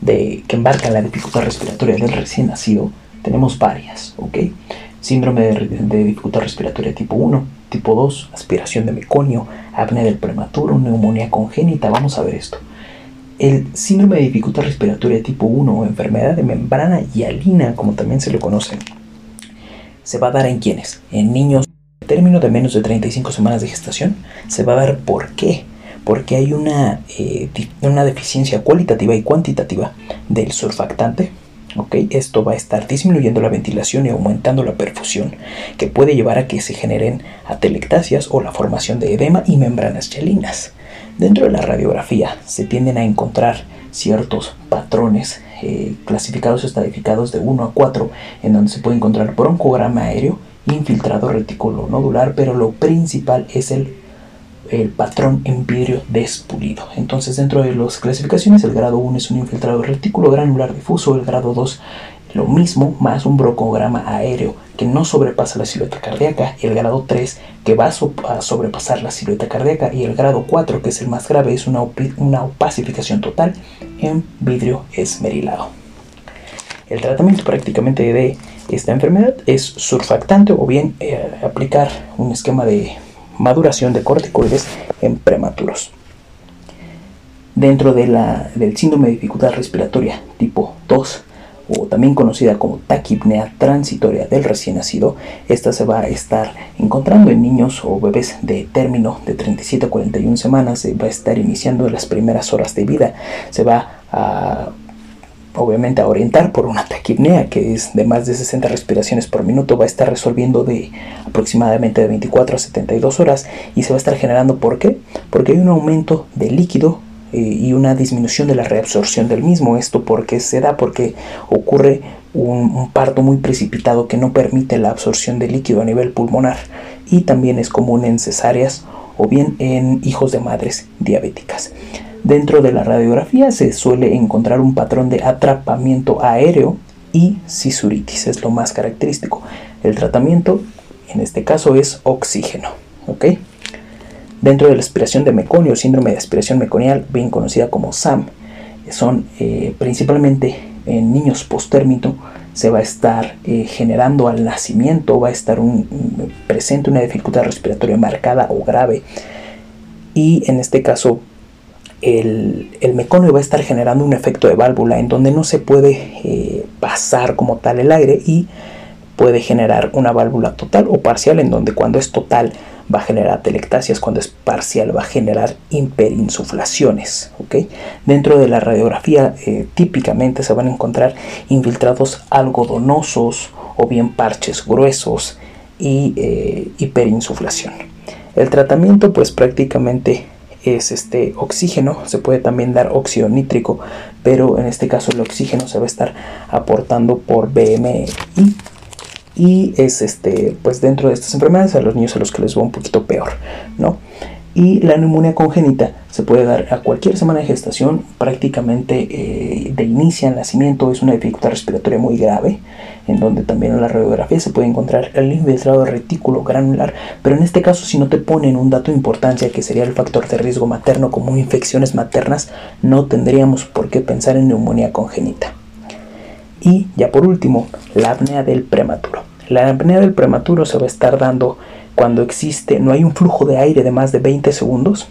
de, que embarcan la dificultad respiratoria del recién nacido, tenemos varias, ¿ok? Síndrome de, dificultad respiratoria tipo 1, tipo 2, aspiración de meconio, apnea del prematuro, neumonía congénita, vamos a ver esto. El síndrome de dificultad respiratoria tipo 1 o enfermedad de membrana hialina, como también se le conoce, se va a dar en quienes? En niños término de menos de 35 semanas de gestación. Se va a dar por qué porque hay una, eh, una deficiencia cualitativa y cuantitativa del surfactante. Esto va a estar disminuyendo la ventilación y aumentando la perfusión, que puede llevar a que se generen atelectasias o la formación de edema y membranas chelinas. Dentro de la radiografía se tienden a encontrar ciertos patrones eh, clasificados o estadificados de 1 a 4, en donde se puede encontrar broncograma aéreo, infiltrado reticulo nodular, pero lo principal es el el patrón en vidrio despulido. Entonces, dentro de las clasificaciones, el grado 1 es un infiltrado retículo granular difuso, el grado 2 lo mismo, más un broncograma aéreo que no sobrepasa la silueta cardíaca, el grado 3 que va a sobrepasar la silueta cardíaca, y el grado 4, que es el más grave, es una, una opacificación total en vidrio esmerilado. El tratamiento prácticamente de esta enfermedad es surfactante o bien eh, aplicar un esquema de maduración de corticoides en prematuros. Dentro de la, del síndrome de dificultad respiratoria tipo 2, o también conocida como taquipnea transitoria del recién nacido, esta se va a estar encontrando en niños o bebés de término de 37 a 41 semanas, se va a estar iniciando en las primeras horas de vida, se va a obviamente a orientar por una taquipnea que es de más de 60 respiraciones por minuto, va a estar resolviendo de aproximadamente de 24 a 72 horas y se va a estar generando ¿por qué? Porque hay un aumento de líquido eh, y una disminución de la reabsorción del mismo. Esto porque se da porque ocurre un, parto muy precipitado que no permite la absorción de líquido a nivel pulmonar y también es común en cesáreas o bien en hijos de madres diabéticas. Dentro de la radiografía se suele encontrar un patrón de atrapamiento aéreo y cisuritis, es lo más característico. El tratamiento en este caso es oxígeno. Dentro de la aspiración de meconio, síndrome de aspiración meconial, bien conocida como SAM, son eh, principalmente en niños postérmito, se va a estar eh, generando al nacimiento, va a estar presente una dificultad respiratoria marcada o grave. Y en este caso el, meconio va a estar generando un efecto de válvula en donde no se puede eh, pasar como tal el aire y puede generar una válvula total o parcial en donde cuando es total va a generar telectasias, cuando es parcial va a generar hiperinsuflaciones. Dentro de la radiografía eh, típicamente se van a encontrar infiltrados algodonosos o bien parches gruesos y eh, hiperinsuflación. El tratamiento pues prácticamente es este oxígeno, se puede también dar óxido nítrico, pero en este caso el oxígeno se va a estar aportando por BMI y es este pues dentro de estas enfermedades a los niños a los que les va un poquito peor, ¿no? Y la neumonía congénita se puede dar a cualquier semana de gestación, prácticamente eh, de inicio al nacimiento, es una dificultad respiratoria muy grave, en donde también en la radiografía se puede encontrar el infiltrado retículo granular, pero en este caso si no te ponen un dato de importancia que sería el factor de riesgo materno como infecciones maternas, no tendríamos por qué pensar en neumonía congénita. Y ya por último, la apnea del prematuro. La apnea del prematuro se va a estar dando cuando existe, no hay un flujo de aire de más de 20 segundos,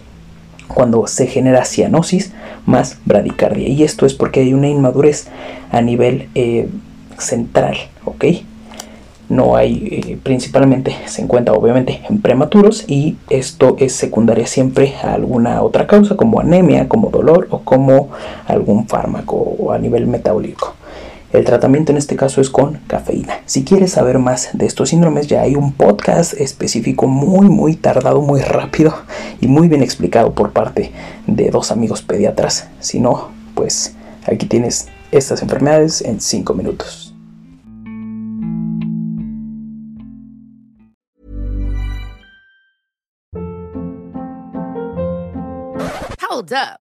cuando se genera cianosis más bradicardia. Y esto es porque hay una inmadurez a nivel eh, central, ¿ok? No hay, eh, principalmente se encuentra obviamente en prematuros y esto es secundaria siempre a alguna otra causa como anemia, como dolor o como algún fármaco a nivel metabólico. El tratamiento en este caso es con cafeína. Si quieres saber más de estos síndromes, ya hay un podcast específico muy, muy tardado, muy rápido y muy bien explicado por parte de dos amigos pediatras. Si no, pues aquí tienes estas enfermedades en 5 minutos. Hold up.